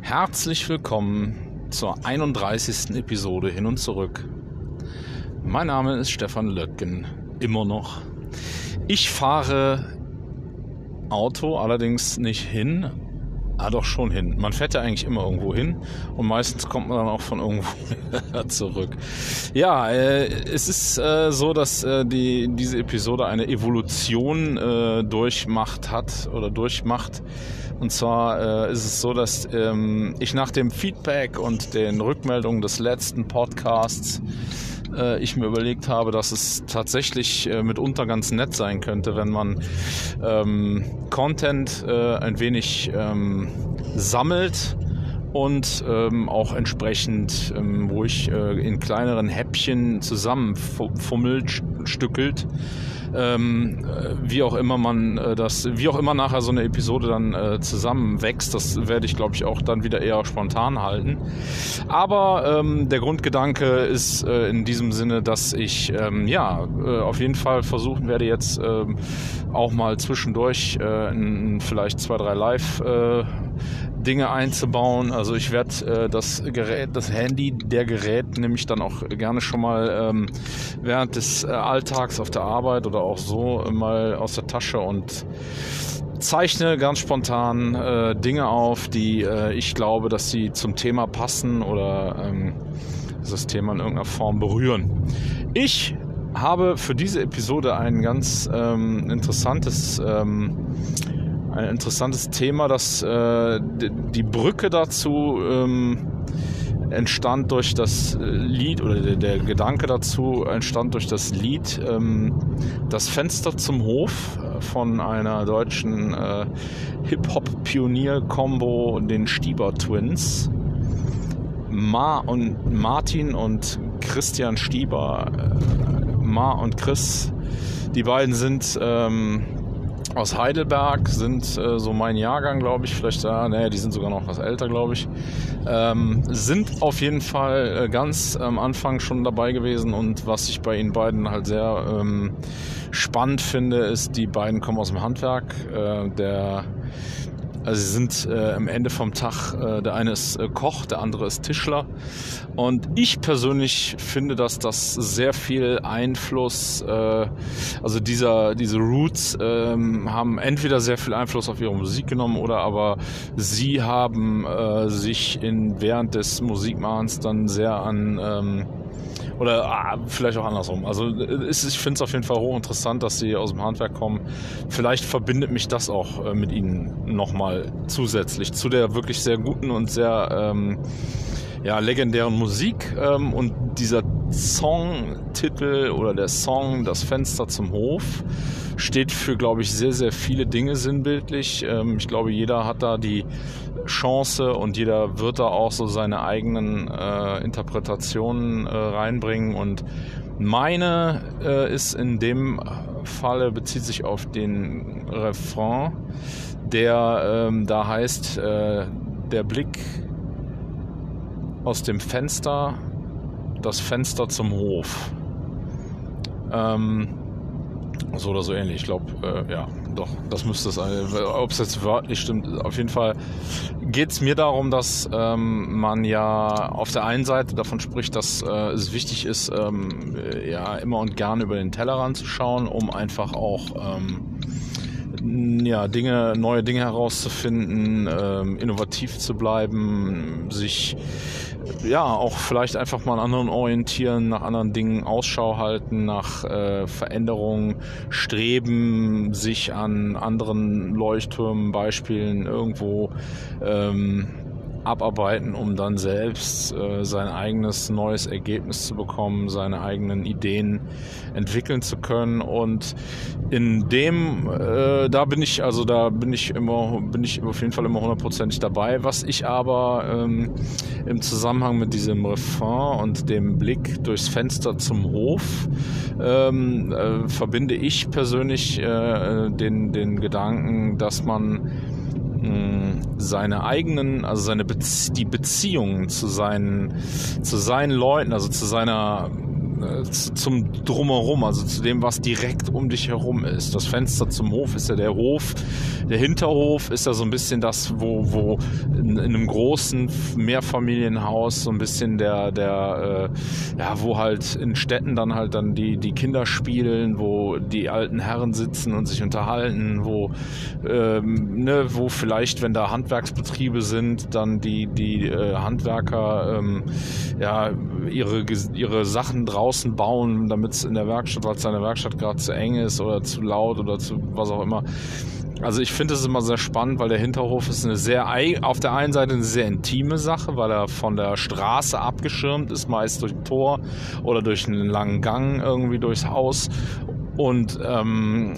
Herzlich willkommen zur 31. Episode hin und zurück. Mein Name ist Stefan Löcken, immer noch. Ich fahre Auto, allerdings nicht hin, Ah, doch schon hin. Man fährt ja eigentlich immer irgendwo hin und meistens kommt man dann auch von irgendwo zurück. Ja, äh, es ist äh, so, dass äh, die, diese Episode eine Evolution äh, durchmacht hat oder durchmacht. Und zwar äh, ist es so, dass ähm, ich nach dem Feedback und den Rückmeldungen des letzten Podcasts äh, ich mir überlegt habe, dass es tatsächlich äh, mitunter ganz nett sein könnte, wenn man ähm, Content äh, ein wenig ähm, sammelt und ähm, auch entsprechend ähm, ruhig äh, in kleineren Häppchen zusammenfummelt, stückelt ähm, wie auch immer man äh, das, wie auch immer nachher so eine Episode dann äh, zusammenwächst, das werde ich glaube ich auch dann wieder eher spontan halten. Aber ähm, der Grundgedanke ist äh, in diesem Sinne, dass ich ähm, ja äh, auf jeden Fall versuchen werde jetzt ähm, auch mal zwischendurch äh, in, vielleicht zwei drei Live äh, Dinge einzubauen. Also ich werde äh, das Gerät, das Handy, der Gerät nehme ich dann auch gerne schon mal ähm, während des äh, Alltags auf der Arbeit oder auch so mal aus der Tasche und zeichne ganz spontan äh, Dinge auf, die äh, ich glaube, dass sie zum Thema passen oder ähm, das Thema in irgendeiner Form berühren. Ich habe für diese Episode ein ganz ähm, interessantes ähm, ein interessantes Thema, dass äh, die Brücke dazu ähm, entstand durch das Lied oder der, der, Gedanke dazu entstand durch das Lied ähm, Das Fenster zum Hof von einer deutschen äh, Hip-Hop-Pionier-Combo, den Stieber Twins. Ma und Martin und Christian Stieber, äh, Ma und Chris, die beiden sind ähm, aus Heidelberg, sind äh, so mein Jahrgang, glaube ich, vielleicht da, nee, die sind sogar noch was älter, glaube ich, ähm, sind auf jeden Fall äh, ganz am Anfang schon dabei gewesen und was ich bei ihnen beiden halt sehr ähm, spannend finde, ist, die beiden kommen aus dem Handwerk, äh, der also sie sind äh, am Ende vom Tag, äh, der eine ist äh, Koch, der andere ist Tischler. Und ich persönlich finde, dass das sehr viel Einfluss, äh, also dieser, diese Roots ähm, haben entweder sehr viel Einfluss auf ihre Musik genommen oder aber sie haben äh, sich in, während des Musikmachens dann sehr an ähm, oder ah, vielleicht auch andersrum. Also ist, ich finde es auf jeden Fall hochinteressant, dass sie aus dem Handwerk kommen. Vielleicht verbindet mich das auch äh, mit ihnen nochmal zusätzlich zu der wirklich sehr guten und sehr ähm, ja, legendären Musik. Ähm, und dieser Songtitel oder der Song Das Fenster zum Hof steht für, glaube ich, sehr, sehr viele Dinge sinnbildlich. Ähm, ich glaube, jeder hat da die Chance und jeder wird da auch so seine eigenen äh, Interpretationen äh, reinbringen und meine äh, ist in dem Falle bezieht sich auf den Refrain, der ähm, da heißt, äh, der Blick aus dem Fenster, das Fenster zum Hof. Ähm, so oder so ähnlich. Ich glaube, äh, ja, doch, das müsste es sein. Ob es jetzt wörtlich stimmt, auf jeden Fall geht es mir darum, dass ähm, man ja auf der einen Seite davon spricht, dass äh, es wichtig ist, ähm, ja, immer und gerne über den Tellerrand zu schauen, um einfach auch ähm, ja, Dinge, neue Dinge herauszufinden, ähm, innovativ zu bleiben, sich ja auch vielleicht einfach mal an anderen orientieren, nach anderen Dingen Ausschau halten, nach äh, Veränderungen streben, sich an anderen Leuchttürmen, Beispielen irgendwo ähm, abarbeiten, um dann selbst äh, sein eigenes neues Ergebnis zu bekommen, seine eigenen Ideen entwickeln zu können. Und in dem, äh, da bin ich, also da bin ich immer, bin ich auf jeden Fall immer hundertprozentig dabei. Was ich aber ähm, im Zusammenhang mit diesem Refrain und dem Blick durchs Fenster zum Hof ähm, äh, verbinde ich persönlich äh, den, den Gedanken, dass man seine eigenen, also seine Bezie die Beziehungen zu seinen, zu seinen Leuten, also zu seiner zum Drumherum, also zu dem, was direkt um dich herum ist. Das Fenster zum Hof ist ja der Hof. Der Hinterhof ist ja so ein bisschen das, wo, wo in, in einem großen Mehrfamilienhaus so ein bisschen der, der, äh, ja, wo halt in Städten dann halt dann die, die Kinder spielen, wo die alten Herren sitzen und sich unterhalten, wo, ähm, ne, wo vielleicht, wenn da Handwerksbetriebe sind, dann die, die äh, Handwerker ähm, ja, ihre, ihre Sachen draußen bauen, damit es in der Werkstatt, weil es in der Werkstatt gerade zu eng ist oder zu laut oder zu was auch immer. Also ich finde es immer sehr spannend, weil der Hinterhof ist eine sehr, auf der einen Seite eine sehr intime Sache, weil er von der Straße abgeschirmt ist, meist durch ein Tor oder durch einen langen Gang irgendwie durchs Haus. Und ähm,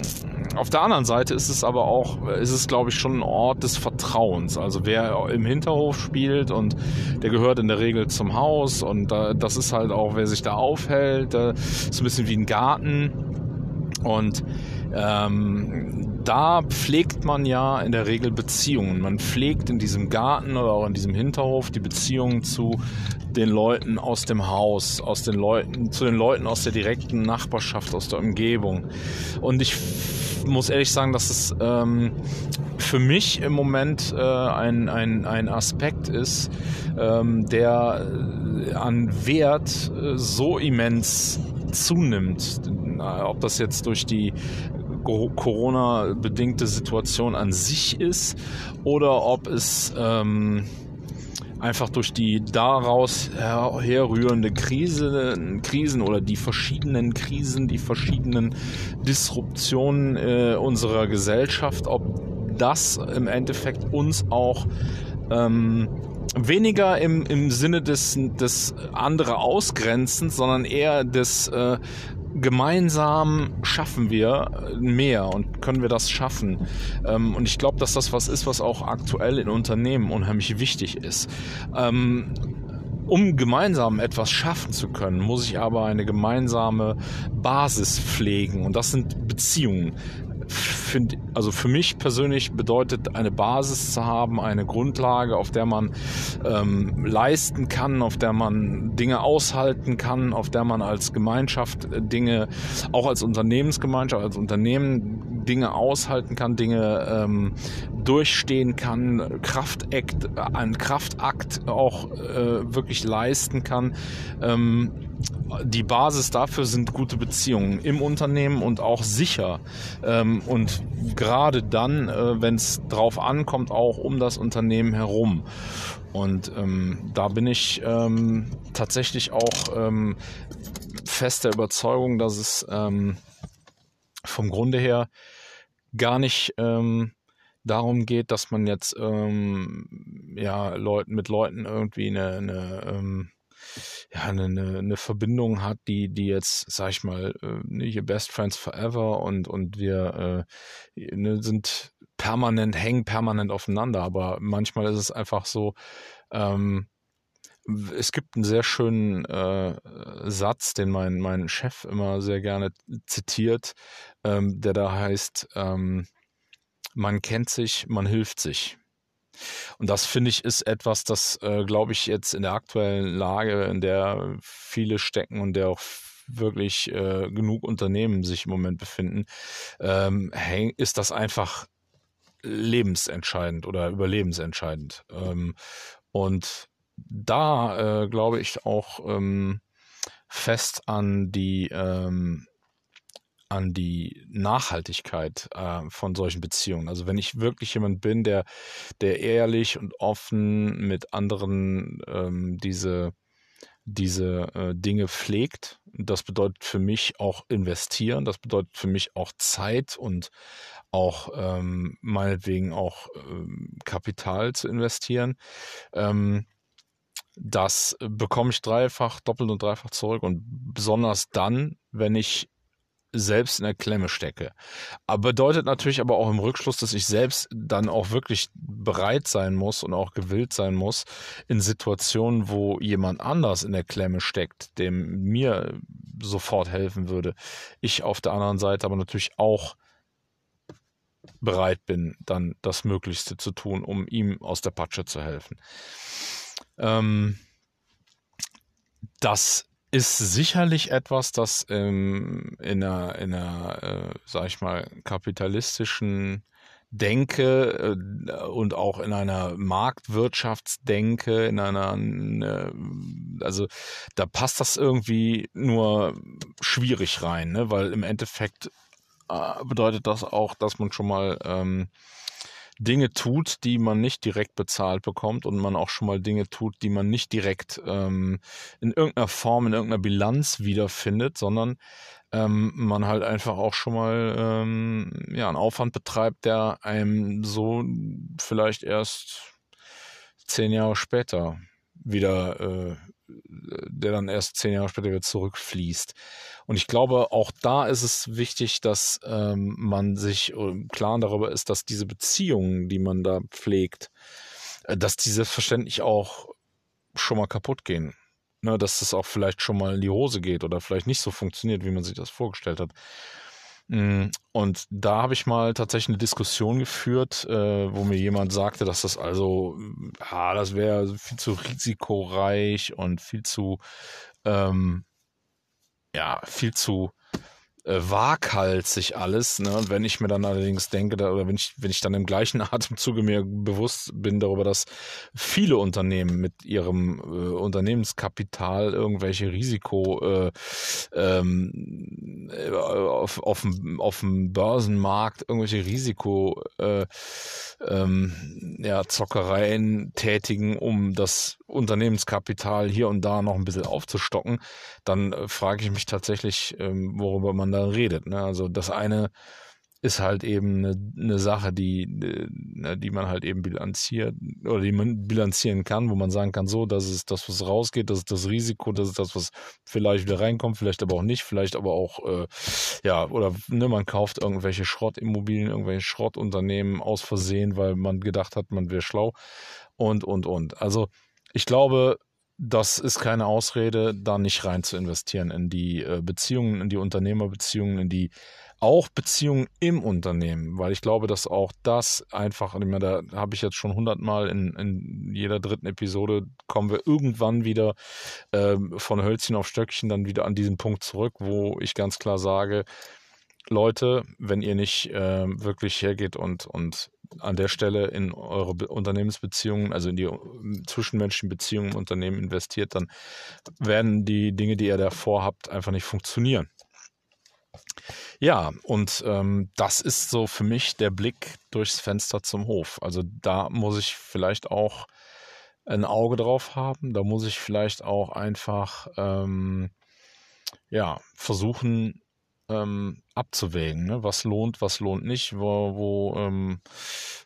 auf der anderen Seite ist es aber auch, ist es glaube ich schon ein Ort des Vertrauens. Also wer im Hinterhof spielt und der gehört in der Regel zum Haus und äh, das ist halt auch, wer sich da aufhält, äh, ist ein bisschen wie ein Garten. Und ähm, da pflegt man ja in der Regel Beziehungen. Man pflegt in diesem Garten oder auch in diesem Hinterhof die Beziehungen zu den Leuten aus dem Haus, aus den Leuten, zu den Leuten aus der direkten Nachbarschaft, aus der Umgebung. Und ich muss ehrlich sagen, dass es ähm, für mich im Moment äh, ein, ein, ein Aspekt ist, ähm, der äh, an Wert äh, so immens zunimmt. Ob das jetzt durch die Corona-bedingte Situation an sich ist oder ob es ähm, einfach durch die daraus herrührende Krise, Krisen oder die verschiedenen Krisen, die verschiedenen Disruptionen äh, unserer Gesellschaft, ob das im Endeffekt uns auch ähm, weniger im, im Sinne des, des andere Ausgrenzens, sondern eher des äh, gemeinsam schaffen wir mehr und können wir das schaffen. Ähm, und ich glaube, dass das was ist, was auch aktuell in Unternehmen unheimlich wichtig ist. Ähm, um gemeinsam etwas schaffen zu können, muss ich aber eine gemeinsame Basis pflegen und das sind Beziehungen finde, also für mich persönlich bedeutet eine Basis zu haben, eine Grundlage, auf der man ähm, leisten kann, auf der man Dinge aushalten kann, auf der man als Gemeinschaft äh, Dinge, auch als Unternehmensgemeinschaft, als Unternehmen Dinge aushalten kann, Dinge ähm, durchstehen kann, Kraftakt, ein Kraftakt auch äh, wirklich leisten kann. Ähm, die Basis dafür sind gute Beziehungen im Unternehmen und auch sicher. Ähm, und gerade dann, äh, wenn es drauf ankommt, auch um das Unternehmen herum. Und ähm, da bin ich ähm, tatsächlich auch fest der Überzeugung, dass es vom Grunde her gar nicht darum geht, dass man jetzt ja Leuten mit Leuten irgendwie eine, eine ja, eine, eine Verbindung hat, die, die jetzt, sag ich mal, äh, hier Best Friends Forever und, und wir äh, ne, sind permanent, hängen permanent aufeinander, aber manchmal ist es einfach so, ähm, es gibt einen sehr schönen äh, Satz, den mein, mein Chef immer sehr gerne zitiert, ähm, der da heißt, ähm, man kennt sich, man hilft sich. Und das finde ich ist etwas, das, äh, glaube ich, jetzt in der aktuellen Lage, in der viele stecken und der auch wirklich äh, genug Unternehmen sich im Moment befinden, ähm, ist das einfach lebensentscheidend oder überlebensentscheidend. Ähm, und da äh, glaube ich auch ähm, fest an die ähm, an die Nachhaltigkeit äh, von solchen Beziehungen. Also wenn ich wirklich jemand bin, der, der ehrlich und offen mit anderen ähm, diese, diese äh, Dinge pflegt, das bedeutet für mich auch investieren, das bedeutet für mich auch Zeit und auch ähm, meinetwegen auch ähm, Kapital zu investieren. Ähm, das bekomme ich dreifach, doppelt und dreifach zurück und besonders dann, wenn ich selbst in der Klemme stecke. Aber bedeutet natürlich aber auch im Rückschluss, dass ich selbst dann auch wirklich bereit sein muss und auch gewillt sein muss, in Situationen, wo jemand anders in der Klemme steckt, dem mir sofort helfen würde, ich auf der anderen Seite aber natürlich auch bereit bin, dann das Möglichste zu tun, um ihm aus der Patsche zu helfen. Ähm, das ist sicherlich etwas, das ähm, in einer, in einer äh, sag ich mal, kapitalistischen Denke äh, und auch in einer Marktwirtschaftsdenke, in einer, ne, also da passt das irgendwie nur schwierig rein, ne? weil im Endeffekt äh, bedeutet das auch, dass man schon mal ähm, Dinge tut, die man nicht direkt bezahlt bekommt und man auch schon mal Dinge tut, die man nicht direkt ähm, in irgendeiner Form, in irgendeiner Bilanz wiederfindet, sondern ähm, man halt einfach auch schon mal ähm, ja, einen Aufwand betreibt, der einem so vielleicht erst zehn Jahre später wieder äh, der dann erst zehn Jahre später wieder zurückfließt. Und ich glaube, auch da ist es wichtig, dass ähm, man sich äh, klar darüber ist, dass diese Beziehungen, die man da pflegt, äh, dass die selbstverständlich auch schon mal kaputt gehen. Ne, dass es auch vielleicht schon mal in die Hose geht oder vielleicht nicht so funktioniert, wie man sich das vorgestellt hat. Mm, und da habe ich mal tatsächlich eine Diskussion geführt, äh, wo mir jemand sagte, dass das also, ja, das wäre viel zu risikoreich und viel zu, ähm, ja, viel zu äh, waghalsig alles. Ne? Wenn ich mir dann allerdings denke, da, oder wenn ich, wenn ich dann im gleichen Atemzuge mir bewusst bin darüber, dass viele Unternehmen mit ihrem äh, Unternehmenskapital irgendwelche Risiko äh, ähm, äh, auf, auf, dem, auf dem Börsenmarkt irgendwelche Risiko äh, ähm, ja, Zockereien tätigen, um das Unternehmenskapital hier und da noch ein bisschen aufzustocken, dann äh, frage ich mich tatsächlich, ähm, worüber man da redet. Ne? Also das eine ist halt eben eine, eine Sache, die, äh, ne, die man halt eben bilanziert oder die man bilanzieren kann, wo man sagen kann, so, das ist das, was rausgeht, das ist das Risiko, das ist das, was vielleicht wieder reinkommt, vielleicht aber auch nicht, vielleicht aber auch, äh, ja, oder ne, man kauft irgendwelche Schrottimmobilien, irgendwelche Schrottunternehmen aus Versehen, weil man gedacht hat, man wäre schlau und, und, und. Also ich glaube, das ist keine Ausrede, da nicht rein zu investieren in die äh, Beziehungen, in die Unternehmerbeziehungen, in die auch Beziehungen im Unternehmen, weil ich glaube, dass auch das einfach, ich meine, da habe ich jetzt schon hundertmal in, in jeder dritten Episode, kommen wir irgendwann wieder äh, von Hölzchen auf Stöckchen dann wieder an diesen Punkt zurück, wo ich ganz klar sage, Leute, wenn ihr nicht äh, wirklich hergeht und, und an der Stelle in eure Be Unternehmensbeziehungen, also in die ähm, zwischenmenschlichen Beziehungen im Unternehmen investiert, dann werden die Dinge, die ihr da vorhabt, einfach nicht funktionieren. Ja, und ähm, das ist so für mich der Blick durchs Fenster zum Hof. Also da muss ich vielleicht auch ein Auge drauf haben. Da muss ich vielleicht auch einfach ähm, ja versuchen, ähm, abzuwägen. Ne? Was lohnt, was lohnt nicht, wo, wo ähm,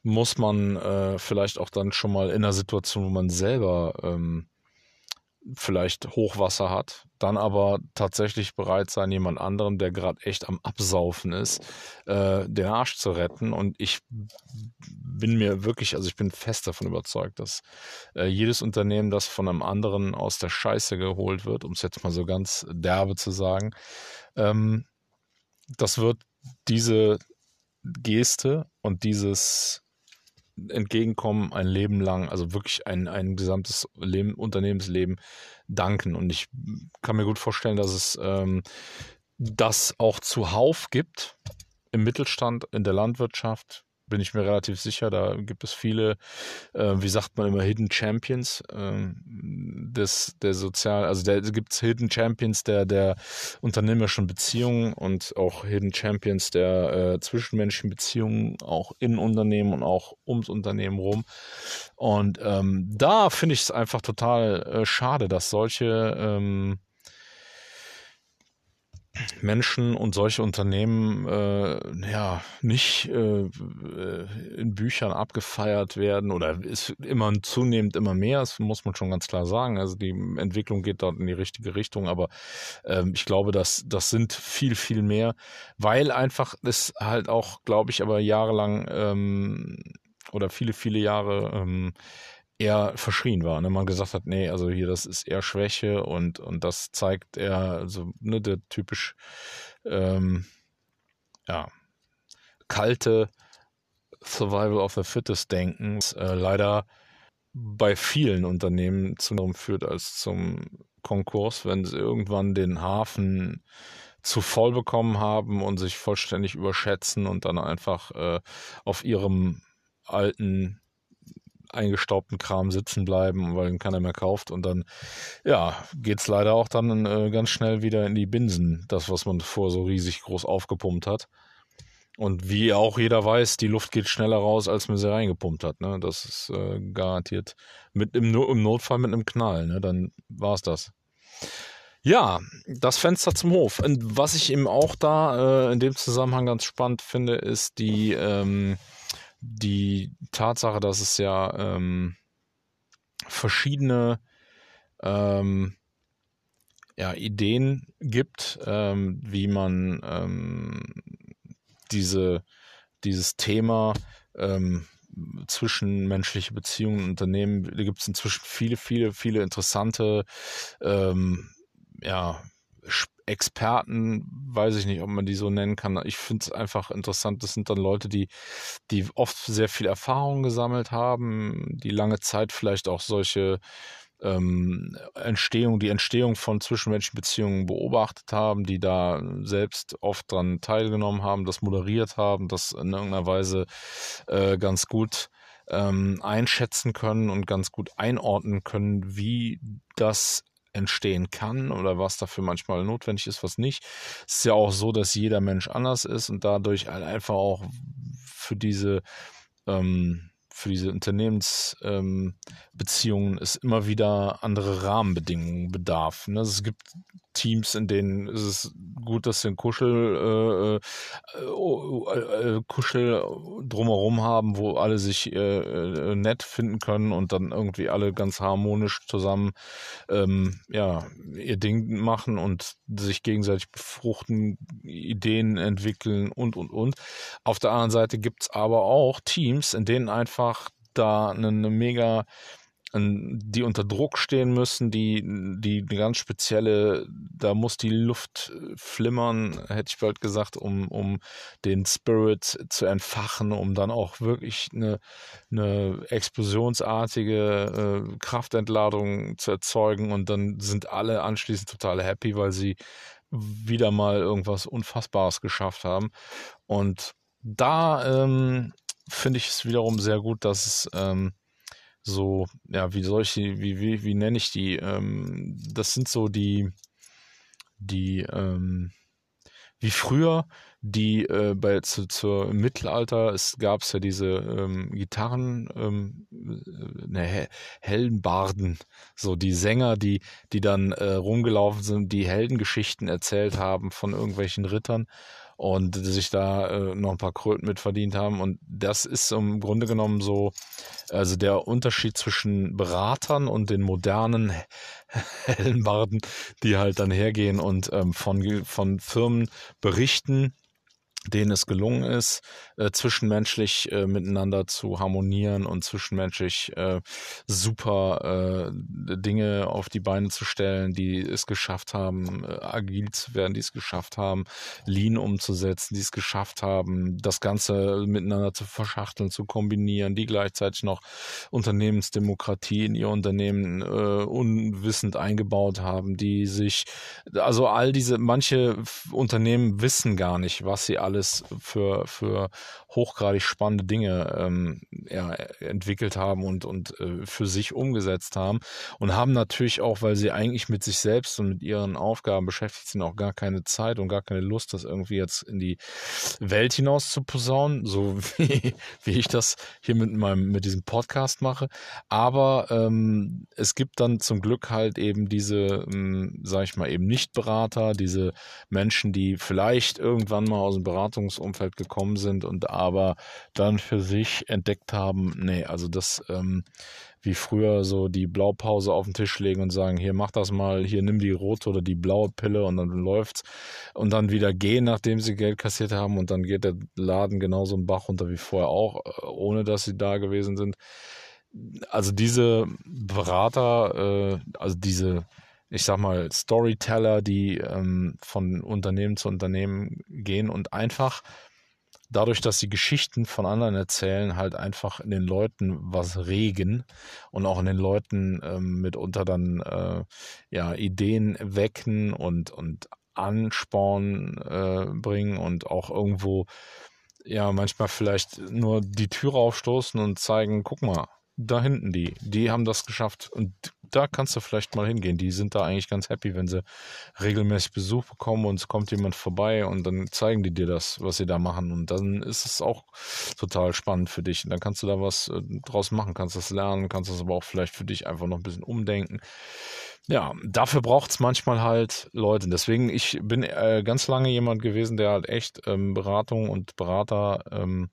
muss man äh, vielleicht auch dann schon mal in einer Situation, wo man selber ähm, vielleicht Hochwasser hat, dann aber tatsächlich bereit sein, jemand anderem, der gerade echt am Absaufen ist, äh, den Arsch zu retten. Und ich bin mir wirklich, also ich bin fest davon überzeugt, dass äh, jedes Unternehmen, das von einem anderen aus der Scheiße geholt wird, um es jetzt mal so ganz derbe zu sagen, ähm, das wird diese Geste und dieses Entgegenkommen ein Leben lang, also wirklich ein, ein gesamtes Leben, Unternehmensleben danken. Und ich kann mir gut vorstellen, dass es ähm, das auch zuhauf gibt im Mittelstand, in der Landwirtschaft, bin ich mir relativ sicher. Da gibt es viele, äh, wie sagt man immer, Hidden Champions äh, des, der Sozial, also da gibt es Hidden Champions der, der unternehmerischen Beziehungen und auch Hidden Champions der äh, zwischenmenschlichen Beziehungen, auch in Unternehmen und auch ums Unternehmen rum. Und ähm, da finde ich es einfach total äh, schade, dass solche ähm, Menschen und solche Unternehmen äh, ja nicht äh, in Büchern abgefeiert werden oder ist immer zunehmend immer mehr, das muss man schon ganz klar sagen. Also die Entwicklung geht dort in die richtige Richtung, aber ähm, ich glaube, dass das sind viel, viel mehr, weil einfach es halt auch, glaube ich, aber jahrelang ähm, oder viele, viele Jahre ähm, eher verschrien war. Ne? Man gesagt hat, nee, also hier, das ist eher Schwäche und, und das zeigt eher, also ne, der typisch, ähm, ja, kalte Survival of the Fittest Denken äh, leider bei vielen Unternehmen zu führt als zum Konkurs, wenn sie irgendwann den Hafen zu voll bekommen haben und sich vollständig überschätzen und dann einfach äh, auf ihrem alten eingestaubten Kram sitzen bleiben, weil ihn keiner mehr kauft. Und dann, ja, geht's leider auch dann äh, ganz schnell wieder in die Binsen, das, was man vor so riesig groß aufgepumpt hat. Und wie auch jeder weiß, die Luft geht schneller raus, als man sie reingepumpt hat. Ne? Das ist äh, garantiert mit im, im, Notfall mit einem Knall. Ne? Dann war's das. Ja, das Fenster zum Hof. Und was ich eben auch da äh, in dem Zusammenhang ganz spannend finde, ist die, ähm, die Tatsache, dass es ja ähm, verschiedene ähm, ja, Ideen gibt, ähm, wie man ähm, diese, dieses Thema ähm, zwischenmenschliche Beziehungen und Unternehmen, da gibt es inzwischen viele, viele, viele interessante ähm, ja, Experten, weiß ich nicht, ob man die so nennen kann. Ich finde es einfach interessant. Das sind dann Leute, die, die oft sehr viel Erfahrung gesammelt haben, die lange Zeit vielleicht auch solche ähm, Entstehung, die Entstehung von zwischenmenschlichen Beziehungen beobachtet haben, die da selbst oft dran teilgenommen haben, das moderiert haben, das in irgendeiner Weise äh, ganz gut ähm, einschätzen können und ganz gut einordnen können, wie das entstehen kann oder was dafür manchmal notwendig ist, was nicht. Es ist ja auch so, dass jeder Mensch anders ist und dadurch halt einfach auch für diese ähm, für diese Unternehmensbeziehungen ähm, es immer wieder andere Rahmenbedingungen bedarf. Ne? Also es gibt Teams, in denen ist es gut, dass sie ein Kuschel, äh, äh, äh, äh, Kuschel drumherum haben, wo alle sich äh, nett finden können und dann irgendwie alle ganz harmonisch zusammen ähm, ja, ihr Ding machen und sich gegenseitig befruchten, Ideen entwickeln und und und. Auf der anderen Seite gibt es aber auch Teams, in denen einfach da eine, eine mega die unter Druck stehen müssen, die, die eine ganz spezielle, da muss die Luft flimmern, hätte ich bald gesagt, um, um den Spirit zu entfachen, um dann auch wirklich eine, eine explosionsartige äh, Kraftentladung zu erzeugen und dann sind alle anschließend total happy, weil sie wieder mal irgendwas Unfassbares geschafft haben. Und da ähm, finde ich es wiederum sehr gut, dass es ähm, so, ja, wie soll ich die, wie, wie, wie nenne ich die? Ähm, das sind so die, die, ähm, wie früher die äh, bei zu, zur im Mittelalter es gab es ja diese ähm, Gitarren ähm, ne, Heldenbarden so die Sänger die die dann äh, rumgelaufen sind die Heldengeschichten erzählt haben von irgendwelchen Rittern und sich da äh, noch ein paar Kröten mit verdient haben. Und das ist im Grunde genommen so, also der Unterschied zwischen Beratern und den modernen Hellenbarden, die halt dann hergehen und ähm, von, von Firmen berichten, denen es gelungen ist, äh, zwischenmenschlich äh, miteinander zu harmonieren und zwischenmenschlich äh, super äh, Dinge auf die Beine zu stellen, die es geschafft haben, äh, agil zu werden, die es geschafft haben, Lean umzusetzen, die es geschafft haben, das Ganze miteinander zu verschachteln, zu kombinieren, die gleichzeitig noch Unternehmensdemokratie in ihr Unternehmen unwissend eingebaut haben, die sich, also all diese, manche Unternehmen wissen gar nicht, was sie alles für, für hochgradig spannende Dinge ähm, ja, entwickelt haben und, und äh, für sich umgesetzt haben und haben natürlich auch, weil sie eigentlich mit sich selbst und mit ihren Aufgaben beschäftigt sind, auch gar keine Zeit und gar keine Lust, das irgendwie jetzt in die Welt hinaus zu posaunen, so wie, wie ich das hier mit meinem mit diesem Podcast mache. Aber ähm, es gibt dann zum Glück halt eben diese, ähm, sag ich mal, eben Nicht-Berater, diese Menschen, die vielleicht irgendwann mal aus dem Beratungsumfeld gekommen sind und aber dann für sich entdeckt haben, nee, also das ähm, wie früher so die Blaupause auf den Tisch legen und sagen, hier mach das mal, hier nimm die rote oder die blaue Pille und dann läuft's und dann wieder gehen, nachdem sie Geld kassiert haben und dann geht der Laden genauso im Bach runter wie vorher auch, äh, ohne dass sie da gewesen sind. Also diese Berater, äh, also diese ich sag mal, Storyteller, die ähm, von Unternehmen zu Unternehmen gehen und einfach dadurch, dass sie Geschichten von anderen erzählen, halt einfach in den Leuten was regen und auch in den Leuten ähm, mitunter dann äh, ja Ideen wecken und und Ansporn äh, bringen und auch irgendwo ja manchmal vielleicht nur die Türe aufstoßen und zeigen, guck mal, da hinten die, die haben das geschafft und da kannst du vielleicht mal hingehen. Die sind da eigentlich ganz happy, wenn sie regelmäßig Besuch bekommen und es kommt jemand vorbei und dann zeigen die dir das, was sie da machen und dann ist es auch total spannend für dich und dann kannst du da was äh, draus machen, kannst das lernen, kannst das aber auch vielleicht für dich einfach noch ein bisschen umdenken. Ja, dafür braucht es manchmal halt Leute. Deswegen, ich bin äh, ganz lange jemand gewesen, der halt echt ähm, Beratung und Berater ähm,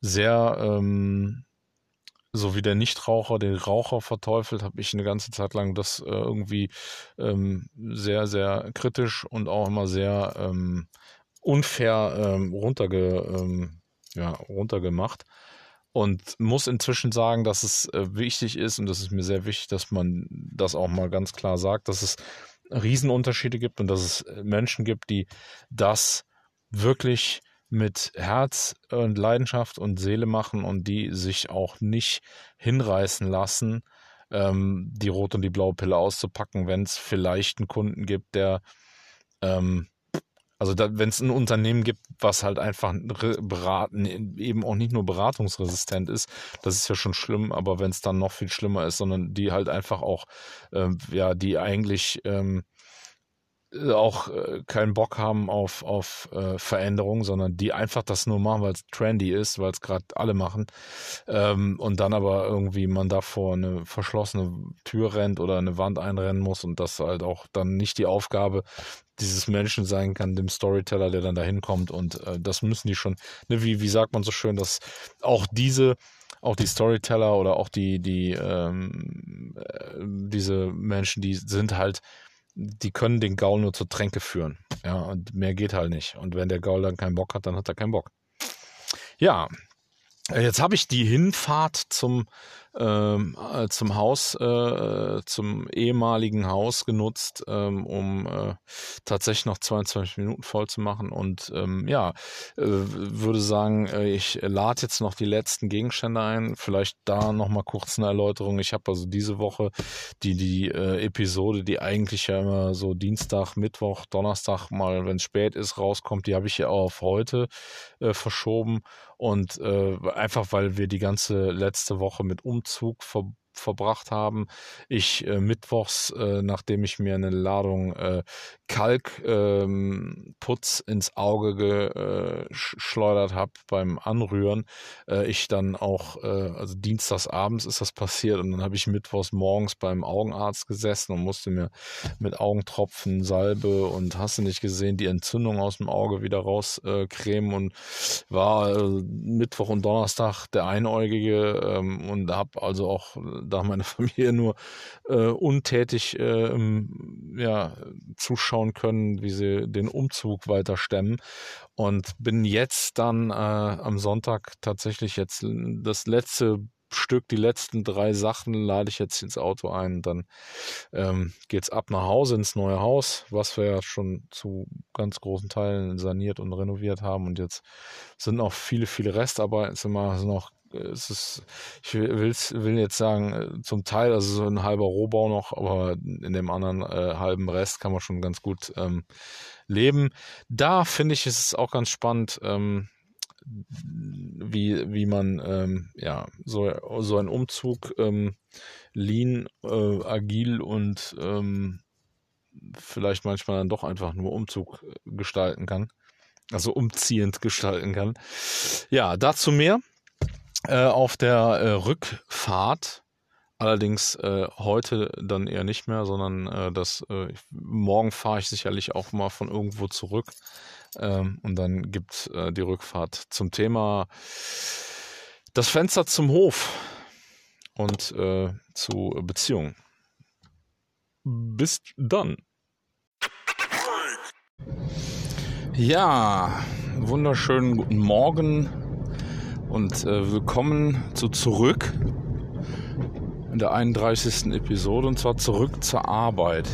sehr ähm, so wie der Nichtraucher den Raucher verteufelt, habe ich eine ganze Zeit lang das äh, irgendwie ähm, sehr, sehr kritisch und auch immer sehr ähm, unfair ähm, runterge, ähm, ja, runtergemacht. Und muss inzwischen sagen, dass es äh, wichtig ist, und das ist mir sehr wichtig, dass man das auch mal ganz klar sagt, dass es Riesenunterschiede gibt und dass es Menschen gibt, die das wirklich mit Herz und Leidenschaft und Seele machen und die sich auch nicht hinreißen lassen, ähm, die rote und die blaue Pille auszupacken, wenn es vielleicht einen Kunden gibt, der ähm, also wenn es ein Unternehmen gibt, was halt einfach beraten, eben auch nicht nur beratungsresistent ist, das ist ja schon schlimm, aber wenn es dann noch viel schlimmer ist, sondern die halt einfach auch, ähm, ja, die eigentlich ähm, äh, auch äh, keinen Bock haben auf, auf äh, Veränderung, sondern die einfach das nur machen, weil es trendy ist, weil es gerade alle machen. Ähm, und dann aber irgendwie man davor eine verschlossene Tür rennt oder eine Wand einrennen muss und das halt auch dann nicht die Aufgabe dieses Menschen sein kann, dem Storyteller, der dann da hinkommt. Und äh, das müssen die schon, ne, wie, wie sagt man so schön, dass auch diese auch die Storyteller oder auch die, die ähm, äh, diese Menschen, die sind halt die können den Gaul nur zur Tränke führen. Ja, und mehr geht halt nicht. Und wenn der Gaul dann keinen Bock hat, dann hat er keinen Bock. Ja, jetzt habe ich die Hinfahrt zum ähm, äh, zum Haus, äh, zum ehemaligen Haus genutzt, ähm, um äh, tatsächlich noch 22 Minuten voll zu machen. Und ähm, ja, äh, würde sagen, äh, ich lade jetzt noch die letzten Gegenstände ein. Vielleicht da nochmal kurz eine Erläuterung. Ich habe also diese Woche die, die äh, Episode, die eigentlich ja immer so Dienstag, Mittwoch, Donnerstag mal, wenn es spät ist, rauskommt, die habe ich ja auf heute verschoben. Und einfach weil wir die ganze letzte Woche mit Umzug ver verbracht haben. Ich äh, mittwochs, äh, nachdem ich mir eine Ladung äh, Kalkputz ähm, ins Auge geschleudert habe beim Anrühren, äh, ich dann auch, äh, also dienstags abends ist das passiert und dann habe ich mittwochs morgens beim Augenarzt gesessen und musste mir mit Augentropfen, Salbe und hast du nicht gesehen, die Entzündung aus dem Auge wieder rauscremen und war äh, Mittwoch und Donnerstag der Einäugige ähm, und habe also auch da meine Familie nur äh, untätig äh, ja, zuschauen können, wie sie den Umzug weiter stemmen. Und bin jetzt dann äh, am Sonntag tatsächlich jetzt das letzte Stück, die letzten drei Sachen lade ich jetzt ins Auto ein dann ähm, es ab nach Hause ins neue Haus, was wir ja schon zu ganz großen Teilen saniert und renoviert haben und jetzt sind noch viele, viele Restarbeiten, sind noch es ist, ich will, will jetzt sagen, äh, zum Teil, also so ein halber Rohbau noch, aber in dem anderen äh, halben Rest kann man schon ganz gut ähm, leben. Da finde ich, es auch ganz spannend, ähm, wie, wie man ähm, ja so, so einen Umzug ähm, lean, äh, agil und ähm, vielleicht manchmal dann doch einfach nur Umzug äh, gestalten kann. Also umziehend gestalten kann. Ja, dazu mehr. Äh, auf der äh, Rückfahrt, allerdings äh, heute dann eher nicht mehr, sondern äh, das äh, morgen fahre ich sicherlich auch mal von irgendwo zurück. Ähm, und dann gibt äh, die Rückfahrt zum Thema das Fenster zum Hof und zu Beziehungen. Bis dann. Ja, wunderschönen guten Morgen und äh, willkommen zu Zurück in der 31. Episode und zwar zurück zur Arbeit.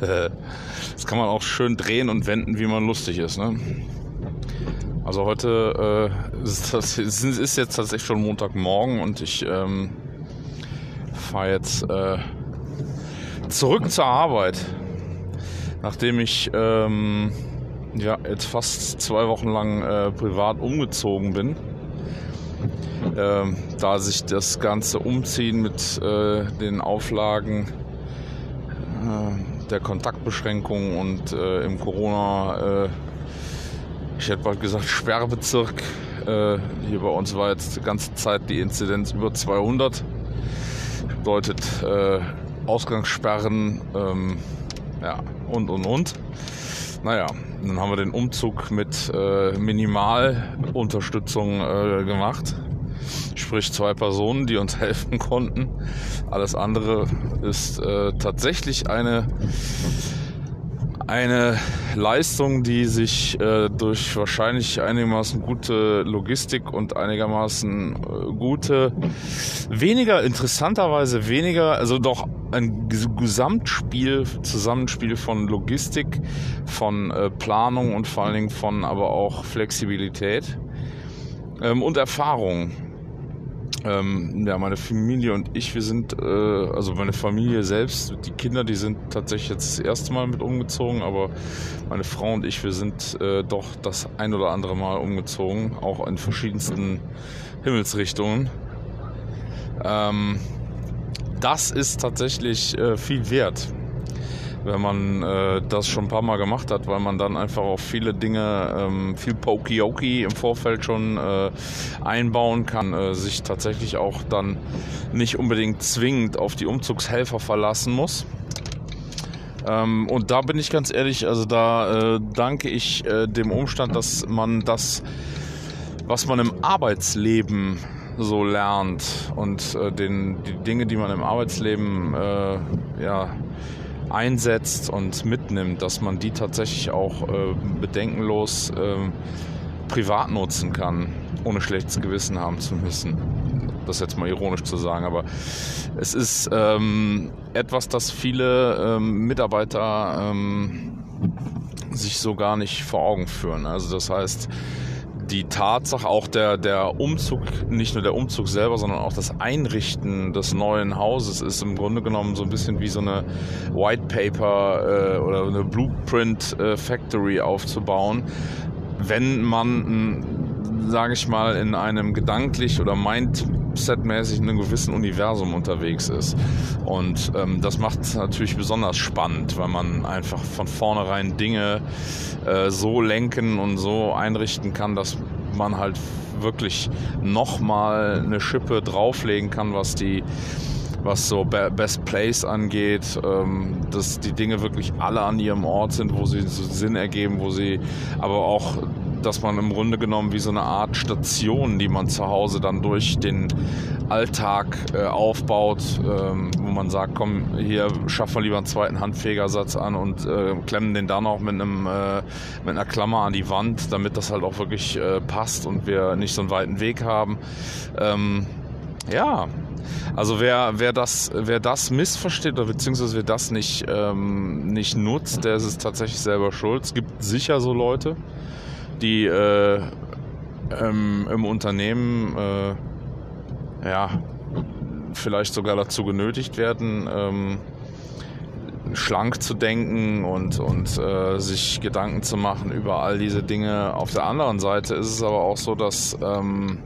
das kann man auch schön drehen und wenden, wie man lustig ist. Ne? Also heute äh, ist, das, ist jetzt tatsächlich schon Montagmorgen und ich ähm, fahre jetzt äh, zurück zur Arbeit, nachdem ich ähm, ja jetzt fast zwei Wochen lang äh, privat umgezogen bin. Ähm, da sich das ganze Umziehen mit äh, den Auflagen äh, der Kontaktbeschränkungen und äh, im Corona äh, ich hätte bald gesagt, Sperrbezirk. Äh, hier bei uns war jetzt die ganze Zeit die Inzidenz über 200. Bedeutet äh, Ausgangssperren ähm, ja, und und und. Naja, dann haben wir den Umzug mit äh, Minimalunterstützung äh, gemacht. Sprich zwei Personen, die uns helfen konnten. Alles andere ist äh, tatsächlich eine eine Leistung, die sich äh, durch wahrscheinlich einigermaßen gute Logistik und einigermaßen äh, gute, weniger interessanterweise weniger, also doch ein Gesamtspiel, Zusammenspiel von Logistik, von äh, Planung und vor allen Dingen von aber auch Flexibilität ähm, und Erfahrung ähm, ja, meine Familie und ich, wir sind, äh, also meine Familie selbst, die Kinder, die sind tatsächlich jetzt das erste Mal mit umgezogen, aber meine Frau und ich, wir sind äh, doch das ein oder andere Mal umgezogen, auch in verschiedensten Himmelsrichtungen. Ähm, das ist tatsächlich äh, viel wert wenn man äh, das schon ein paar Mal gemacht hat, weil man dann einfach auch viele Dinge, ähm, viel Pokioki im Vorfeld schon äh, einbauen kann, äh, sich tatsächlich auch dann nicht unbedingt zwingend auf die Umzugshelfer verlassen muss. Ähm, und da bin ich ganz ehrlich, also da äh, danke ich äh, dem Umstand, dass man das, was man im Arbeitsleben so lernt und äh, den, die Dinge, die man im Arbeitsleben ja, einsetzt und mitnimmt, dass man die tatsächlich auch äh, bedenkenlos äh, privat nutzen kann, ohne schlechtes Gewissen haben zu müssen. Das jetzt mal ironisch zu sagen, aber es ist ähm, etwas, das viele ähm, Mitarbeiter ähm, sich so gar nicht vor Augen führen. Also das heißt, die Tatsache, auch der, der Umzug, nicht nur der Umzug selber, sondern auch das Einrichten des neuen Hauses ist im Grunde genommen so ein bisschen wie so eine White Paper äh, oder eine Blueprint äh, Factory aufzubauen. Wenn man, sage ich mal, in einem gedanklich oder Mindset-mäßig in einem gewissen Universum unterwegs ist. Und ähm, das macht es natürlich besonders spannend, weil man einfach von vornherein Dinge äh, so lenken und so einrichten kann, dass man halt wirklich nochmal eine Schippe drauflegen kann, was die was so Best Place angeht, ähm, dass die Dinge wirklich alle an ihrem Ort sind, wo sie Sinn ergeben, wo sie aber auch dass man im Grunde genommen wie so eine Art Station, die man zu Hause dann durch den Alltag äh, aufbaut, ähm, wo man sagt, komm, hier schaffen wir lieber einen zweiten Handfegersatz an und äh, klemmen den dann auch mit einem äh, mit einer Klammer an die Wand, damit das halt auch wirklich äh, passt und wir nicht so einen weiten Weg haben. Ähm, ja, also wer, wer, das, wer das missversteht oder beziehungsweise wer das nicht, ähm, nicht nutzt, der ist es tatsächlich selber schuld. Es gibt sicher so Leute, die äh, ähm, im Unternehmen äh, ja, vielleicht sogar dazu genötigt werden, ähm, schlank zu denken und, und äh, sich Gedanken zu machen über all diese Dinge. Auf der anderen Seite ist es aber auch so, dass ähm,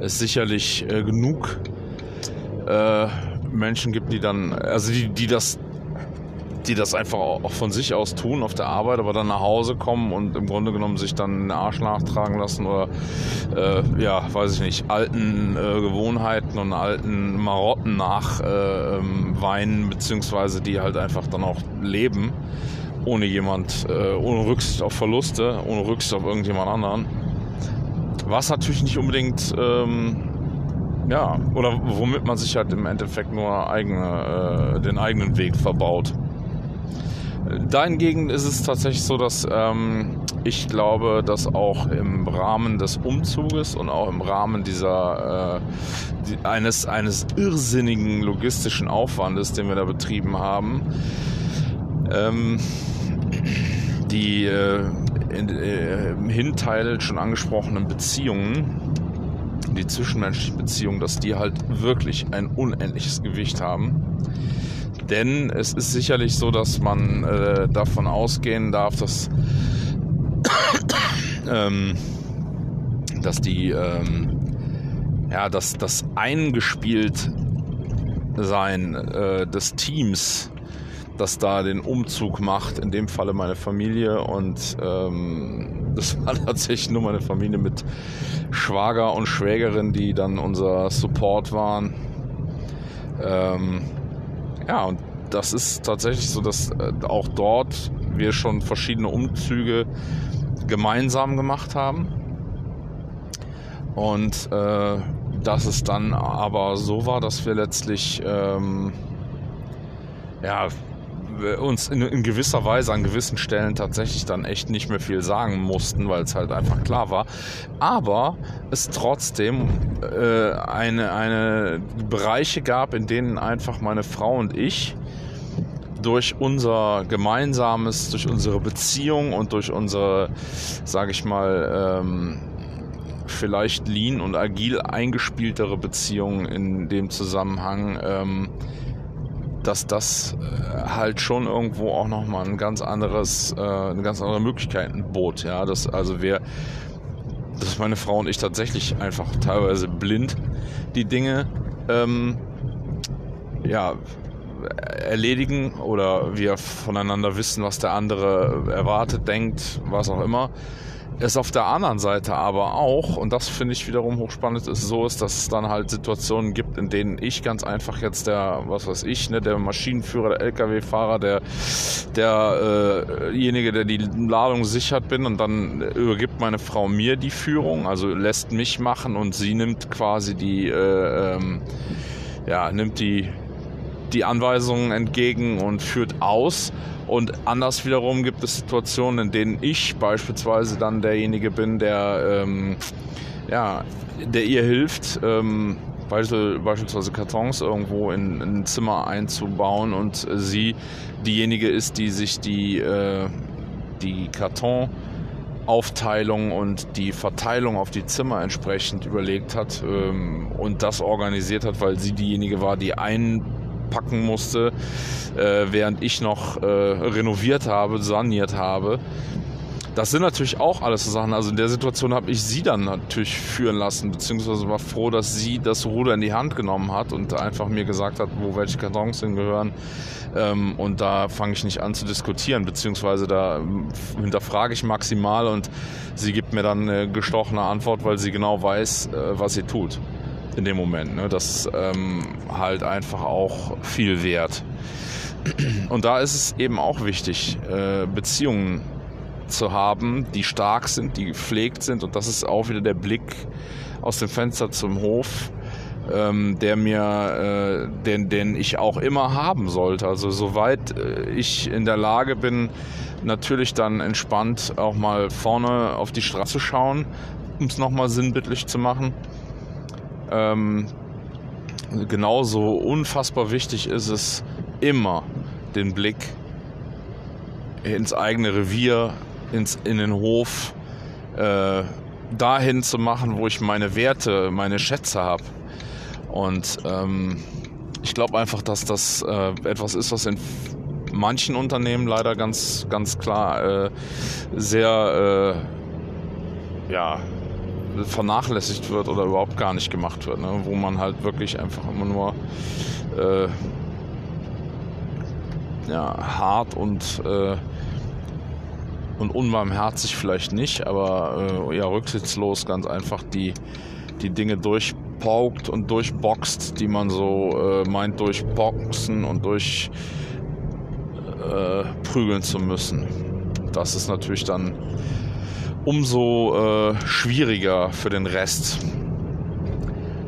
es sicherlich äh, genug äh, Menschen gibt, die dann, also die, die das die das einfach auch von sich aus tun auf der Arbeit, aber dann nach Hause kommen und im Grunde genommen sich dann den Arsch nachtragen lassen oder äh, ja, weiß ich nicht, alten äh, Gewohnheiten und alten Marotten nachweinen, äh, beziehungsweise die halt einfach dann auch leben, ohne jemand, äh, ohne Rücksicht auf Verluste, ohne Rücksicht auf irgendjemand anderen. Was natürlich nicht unbedingt ähm, ja, oder womit man sich halt im Endeffekt nur eigene, äh, den eigenen Weg verbaut. Dahingegen ist es tatsächlich so, dass ähm, ich glaube, dass auch im Rahmen des Umzuges und auch im Rahmen dieser äh, die, eines, eines irrsinnigen logistischen Aufwandes, den wir da betrieben haben, ähm, die äh, in, äh, im Hinteil schon angesprochenen Beziehungen, die zwischenmenschlichen Beziehungen, dass die halt wirklich ein unendliches Gewicht haben. Denn es ist sicherlich so, dass man äh, davon ausgehen darf, dass, ähm, dass die, ähm, ja, dass das eingespielt sein äh, des Teams, das da den Umzug macht, in dem Falle meine Familie und ähm, das war tatsächlich nur meine Familie mit Schwager und Schwägerin, die dann unser Support waren. Ähm, ja, und das ist tatsächlich so, dass äh, auch dort wir schon verschiedene Umzüge gemeinsam gemacht haben. Und äh, dass es dann aber so war, dass wir letztlich ähm, ja, uns in, in, gewisser Weise an gewissen Stellen tatsächlich dann echt nicht mehr viel sagen mussten, weil es halt einfach klar war. Aber es trotzdem äh, eine, eine Bereiche gab, in denen einfach meine Frau und ich durch unser gemeinsames, durch unsere Beziehung und durch unsere, sage ich mal, ähm, vielleicht lean und agil eingespieltere Beziehung in dem Zusammenhang, ähm, dass das äh, halt schon irgendwo auch nochmal ein ganz anderes, äh, eine ganz andere Möglichkeiten bot. Ja, dass also wir, dass meine Frau und ich tatsächlich einfach teilweise blind die Dinge ähm, ja, erledigen oder wir voneinander wissen, was der andere erwartet, denkt, was auch immer es auf der anderen Seite aber auch, und das finde ich wiederum hochspannend, ist so ist, dass es dann halt Situationen gibt, in denen ich ganz einfach jetzt der, was weiß ich, ne, der Maschinenführer, der LKW-Fahrer, der derjenige, äh der die Ladung sichert bin und dann übergibt meine Frau mir die Führung, also lässt mich machen und sie nimmt quasi die, äh, ähm, ja, nimmt die die Anweisungen entgegen und führt aus. Und anders wiederum gibt es Situationen, in denen ich beispielsweise dann derjenige bin, der, ähm, ja, der ihr hilft, ähm, beispielsweise Kartons irgendwo in, in, ein Zimmer einzubauen und sie diejenige ist, die sich die, äh, die Karton Aufteilung und die Verteilung auf die Zimmer entsprechend überlegt hat ähm, und das organisiert hat, weil sie diejenige war, die ein packen musste, äh, während ich noch äh, renoviert habe, saniert habe. Das sind natürlich auch alles so Sachen. Also in der Situation habe ich sie dann natürlich führen lassen, beziehungsweise war froh, dass sie das Ruder in die Hand genommen hat und einfach mir gesagt hat, wo welche Kartons hingehören. Ähm, und da fange ich nicht an zu diskutieren, beziehungsweise da ähm, hinterfrage ich maximal und sie gibt mir dann eine gestochene Antwort, weil sie genau weiß, äh, was sie tut in dem Moment. Ne? Das ähm, halt einfach auch viel wert. Und da ist es eben auch wichtig, äh, Beziehungen zu haben, die stark sind, die gepflegt sind. Und das ist auch wieder der Blick aus dem Fenster zum Hof, ähm, der mir, äh, den, den ich auch immer haben sollte. Also soweit äh, ich in der Lage bin, natürlich dann entspannt auch mal vorne auf die Straße schauen, um es nochmal sinnbildlich zu machen ähm, genauso unfassbar wichtig ist es immer den Blick ins eigene Revier, ins, in den Hof, äh, dahin zu machen, wo ich meine Werte, meine Schätze habe. Und ähm, ich glaube einfach, dass das äh, etwas ist, was in manchen Unternehmen leider ganz, ganz klar äh, sehr äh, ja, vernachlässigt wird oder überhaupt gar nicht gemacht wird, ne? wo man halt wirklich einfach immer nur äh, ja, hart und, äh, und unbarmherzig vielleicht nicht, aber äh, ja, rücksichtslos ganz einfach die, die Dinge durchpaukt und durchboxt, die man so äh, meint durchboxen und durch äh, prügeln zu müssen. Das ist natürlich dann umso äh, schwieriger für den Rest.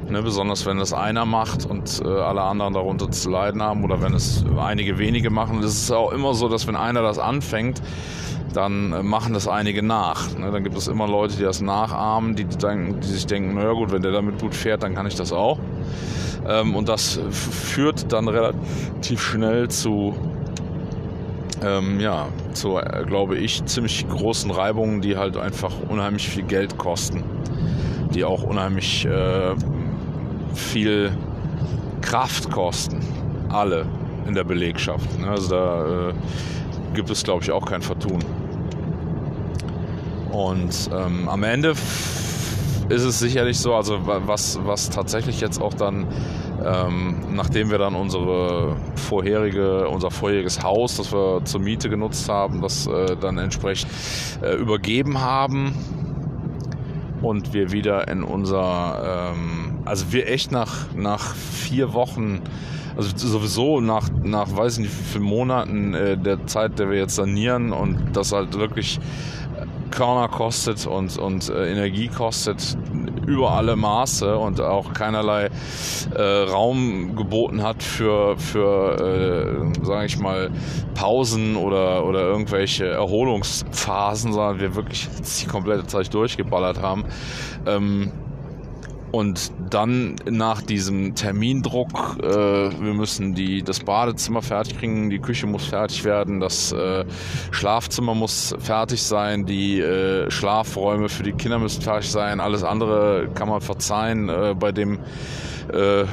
Ne, besonders wenn es einer macht und äh, alle anderen darunter zu leiden haben oder wenn es einige wenige machen. Es ist auch immer so, dass wenn einer das anfängt, dann äh, machen das einige nach. Ne, dann gibt es immer Leute, die das nachahmen, die, denken, die sich denken, naja gut, wenn der damit gut fährt, dann kann ich das auch. Ähm, und das führt dann relativ schnell zu ähm, ja, zu, äh, glaube ich, ziemlich großen Reibungen, die halt einfach unheimlich viel Geld kosten. Die auch unheimlich äh, viel Kraft kosten. Alle in der Belegschaft. Ne? Also da äh, gibt es, glaube ich, auch kein Vertun. Und ähm, am Ende ist es sicherlich so, also was, was tatsächlich jetzt auch dann ähm, nachdem wir dann unsere vorherige, unser vorheriges Haus, das wir zur Miete genutzt haben, das äh, dann entsprechend äh, übergeben haben und wir wieder in unser, ähm, also wir echt nach, nach vier Wochen also sowieso nach, nach weiß nicht wie vielen Monaten äh, der Zeit, der wir jetzt sanieren und das halt wirklich Körner kostet und, und äh, Energie kostet über alle Maße und auch keinerlei äh, Raum geboten hat für, für äh, sage ich mal, Pausen oder, oder irgendwelche Erholungsphasen, sondern wir wirklich die komplette Zeit durchgeballert haben. Ähm, und dann nach diesem Termindruck, äh, wir müssen die, das Badezimmer fertig kriegen, die Küche muss fertig werden, das äh, Schlafzimmer muss fertig sein, die äh, Schlafräume für die Kinder müssen fertig sein, alles andere kann man verzeihen äh, bei dem äh,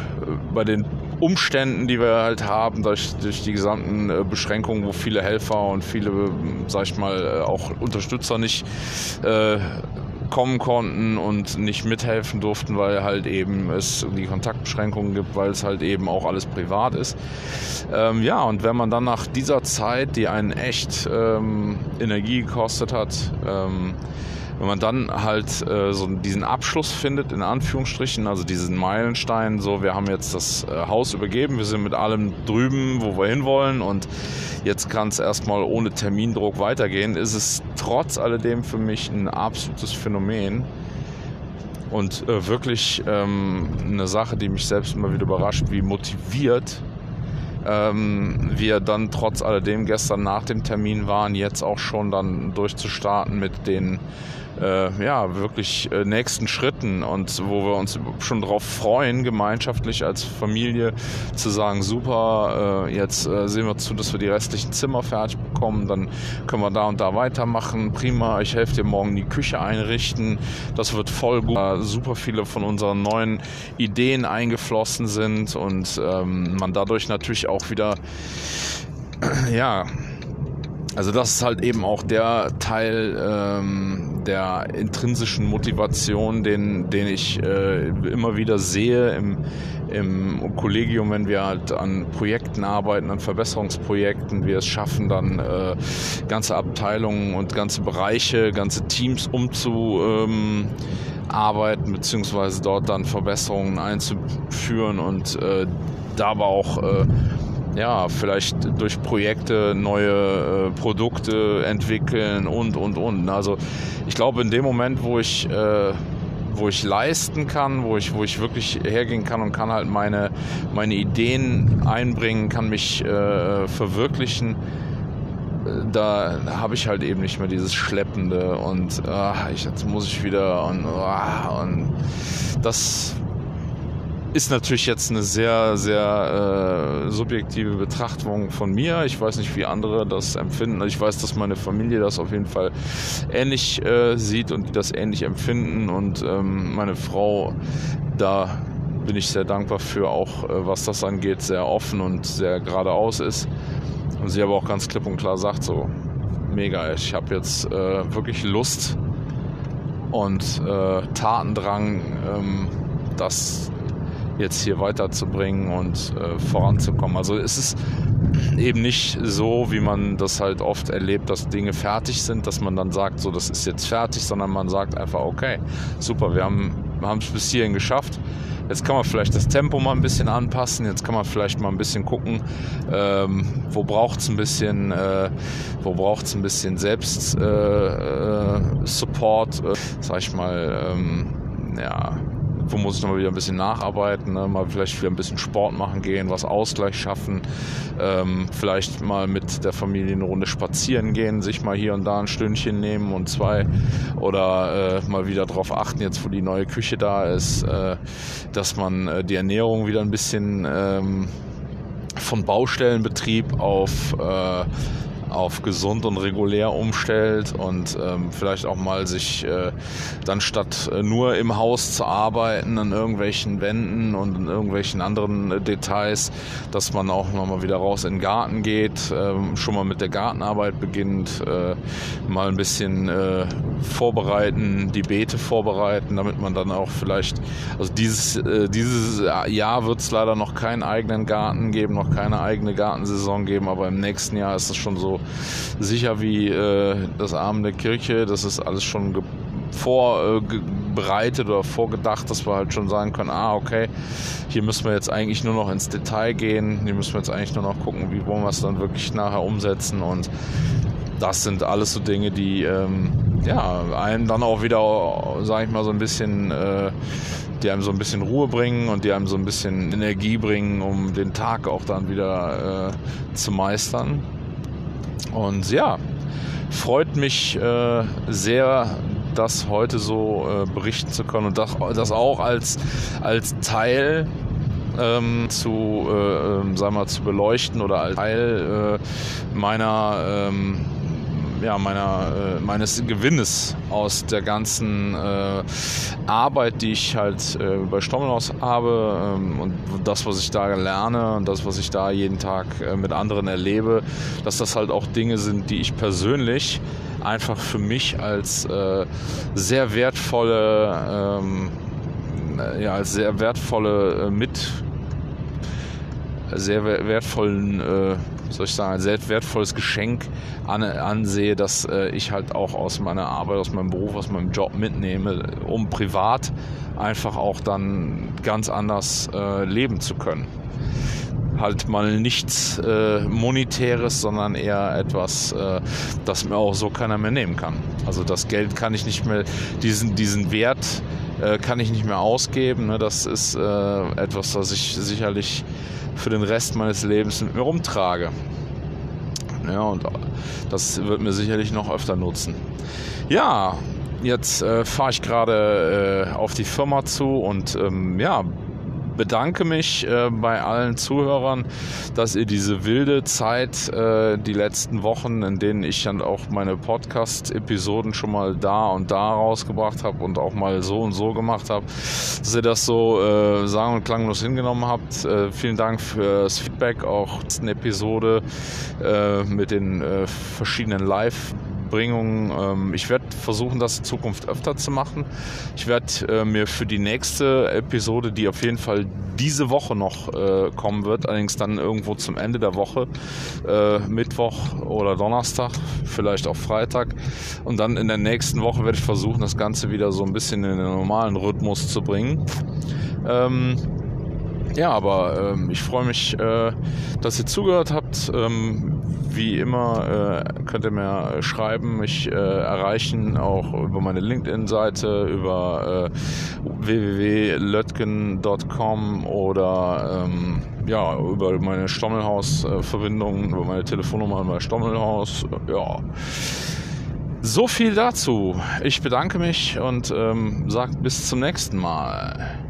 bei den Umständen, die wir halt haben, durch, durch die gesamten äh, Beschränkungen, wo viele Helfer und viele, sag ich mal, auch Unterstützer nicht kommen konnten und nicht mithelfen durften, weil halt eben es die Kontaktbeschränkungen gibt, weil es halt eben auch alles privat ist. Ähm, ja, und wenn man dann nach dieser Zeit, die einen echt ähm, Energie gekostet hat, ähm, wenn man dann halt äh, so diesen Abschluss findet, in Anführungsstrichen, also diesen Meilenstein, so wir haben jetzt das äh, Haus übergeben, wir sind mit allem drüben, wo wir hinwollen und jetzt kann es erstmal ohne Termindruck weitergehen, ist es trotz alledem für mich ein absolutes Phänomen und äh, wirklich ähm, eine Sache, die mich selbst immer wieder überrascht, wie motiviert ähm, wir dann trotz alledem gestern nach dem Termin waren, jetzt auch schon dann durchzustarten mit den äh, ja, wirklich äh, nächsten Schritten und wo wir uns schon darauf freuen, gemeinschaftlich als Familie zu sagen, super, äh, jetzt äh, sehen wir zu, dass wir die restlichen Zimmer fertig bekommen, dann können wir da und da weitermachen, prima, ich helfe dir morgen die Küche einrichten, das wird voll gut, super viele von unseren neuen Ideen eingeflossen sind und ähm, man dadurch natürlich auch wieder ja, also das ist halt eben auch der Teil ähm, der intrinsischen Motivation, den, den ich äh, immer wieder sehe im, im Kollegium, wenn wir halt an Projekten arbeiten, an Verbesserungsprojekten, wir es schaffen, dann äh, ganze Abteilungen und ganze Bereiche, ganze Teams umzuarbeiten, ähm, beziehungsweise dort dann Verbesserungen einzuführen und äh, da aber auch äh, ja, vielleicht durch Projekte neue äh, Produkte entwickeln und, und, und. Also ich glaube, in dem Moment, wo ich, äh, wo ich leisten kann, wo ich, wo ich wirklich hergehen kann und kann halt meine, meine Ideen einbringen, kann mich äh, verwirklichen, da habe ich halt eben nicht mehr dieses Schleppende und ach, ich, jetzt muss ich wieder und, ah, und das ist natürlich jetzt eine sehr, sehr äh, subjektive Betrachtung von mir. Ich weiß nicht, wie andere das empfinden. Ich weiß, dass meine Familie das auf jeden Fall ähnlich äh, sieht und die das ähnlich empfinden. Und ähm, meine Frau, da bin ich sehr dankbar für, auch äh, was das angeht, sehr offen und sehr geradeaus ist. Und sie aber auch ganz klipp und klar sagt, so, mega, ich habe jetzt äh, wirklich Lust und äh, Tatendrang, ähm, das jetzt hier weiterzubringen und äh, voranzukommen. Also es ist eben nicht so, wie man das halt oft erlebt, dass Dinge fertig sind, dass man dann sagt, so das ist jetzt fertig, sondern man sagt einfach, okay, super, wir haben es bis hierhin geschafft. Jetzt kann man vielleicht das Tempo mal ein bisschen anpassen. Jetzt kann man vielleicht mal ein bisschen gucken, ähm, wo braucht es ein bisschen, äh, wo braucht ein bisschen Selbst äh, äh, Support, äh, sag ich mal, ähm, ja, wo muss ich nochmal wieder ein bisschen nacharbeiten, ne? mal vielleicht wieder ein bisschen Sport machen gehen, was Ausgleich schaffen, ähm, vielleicht mal mit der Familie eine Runde spazieren gehen, sich mal hier und da ein Stündchen nehmen und zwei oder äh, mal wieder darauf achten, jetzt wo die neue Küche da ist, äh, dass man äh, die Ernährung wieder ein bisschen ähm, von Baustellenbetrieb auf äh, auf gesund und regulär umstellt und ähm, vielleicht auch mal sich äh, dann statt äh, nur im Haus zu arbeiten, an irgendwelchen Wänden und in irgendwelchen anderen äh, Details, dass man auch mal wieder raus in den Garten geht, ähm, schon mal mit der Gartenarbeit beginnt, äh, mal ein bisschen äh, vorbereiten, die Beete vorbereiten, damit man dann auch vielleicht, also dieses, äh, dieses Jahr wird es leider noch keinen eigenen Garten geben, noch keine eigene Gartensaison geben, aber im nächsten Jahr ist es schon so sicher wie äh, das Abend der Kirche. Das ist alles schon vorbereitet oder vorgedacht, dass wir halt schon sagen können, ah, okay, hier müssen wir jetzt eigentlich nur noch ins Detail gehen, hier müssen wir jetzt eigentlich nur noch gucken, wie wollen wir es dann wirklich nachher umsetzen und das sind alles so Dinge, die ähm, ja, einem dann auch wieder, sage ich mal, so ein bisschen, äh, die einem so ein bisschen Ruhe bringen und die einem so ein bisschen Energie bringen, um den Tag auch dann wieder äh, zu meistern. Und ja, freut mich äh, sehr, das heute so äh, berichten zu können und das, das auch als, als Teil ähm, zu, äh, ähm, sagen wir, zu beleuchten oder als Teil äh, meiner ähm, ja, meiner, äh, meines Gewinnes aus der ganzen äh, Arbeit, die ich halt äh, bei Stommelhaus habe ähm, und das, was ich da lerne und das, was ich da jeden Tag äh, mit anderen erlebe, dass das halt auch Dinge sind, die ich persönlich einfach für mich als äh, sehr wertvolle, ähm, ja, als sehr wertvolle äh, mit sehr wertvollen soll ich sagen, ein sehr wertvolles Geschenk an, ansehe, dass äh, ich halt auch aus meiner Arbeit, aus meinem Beruf, aus meinem Job mitnehme, um privat einfach auch dann ganz anders äh, leben zu können. Halt mal nichts äh, Monetäres, sondern eher etwas, äh, das mir auch so keiner mehr nehmen kann. Also das Geld kann ich nicht mehr, diesen, diesen Wert äh, kann ich nicht mehr ausgeben. Ne? Das ist äh, etwas, was ich sicherlich für den Rest meines Lebens mit mir rumtrage. Ja, und das wird mir sicherlich noch öfter nutzen. Ja, jetzt äh, fahre ich gerade äh, auf die Firma zu und ähm, ja, bedanke mich äh, bei allen Zuhörern, dass ihr diese wilde Zeit, äh, die letzten Wochen, in denen ich dann auch meine Podcast-Episoden schon mal da und da rausgebracht habe und auch mal so und so gemacht habe, dass ihr das so äh, sagen und klanglos hingenommen habt. Äh, vielen Dank für das Feedback, auch der Episode äh, mit den äh, verschiedenen Live- Bringung. Ähm, ich werde versuchen, das in Zukunft öfter zu machen. Ich werde äh, mir für die nächste Episode, die auf jeden Fall diese Woche noch äh, kommen wird, allerdings dann irgendwo zum Ende der Woche, äh, Mittwoch oder Donnerstag, vielleicht auch Freitag. Und dann in der nächsten Woche werde ich versuchen, das Ganze wieder so ein bisschen in den normalen Rhythmus zu bringen. Ähm, ja, aber ähm, ich freue mich, äh, dass ihr zugehört habt. Ähm, wie immer äh, könnt ihr mir schreiben, mich äh, erreichen, auch über meine LinkedIn-Seite, über äh, www.lötgen.com oder ähm, ja, über meine Stommelhaus-Verbindung, über meine Telefonnummer bei Stommelhaus. Ja. So viel dazu. Ich bedanke mich und ähm, sage bis zum nächsten Mal.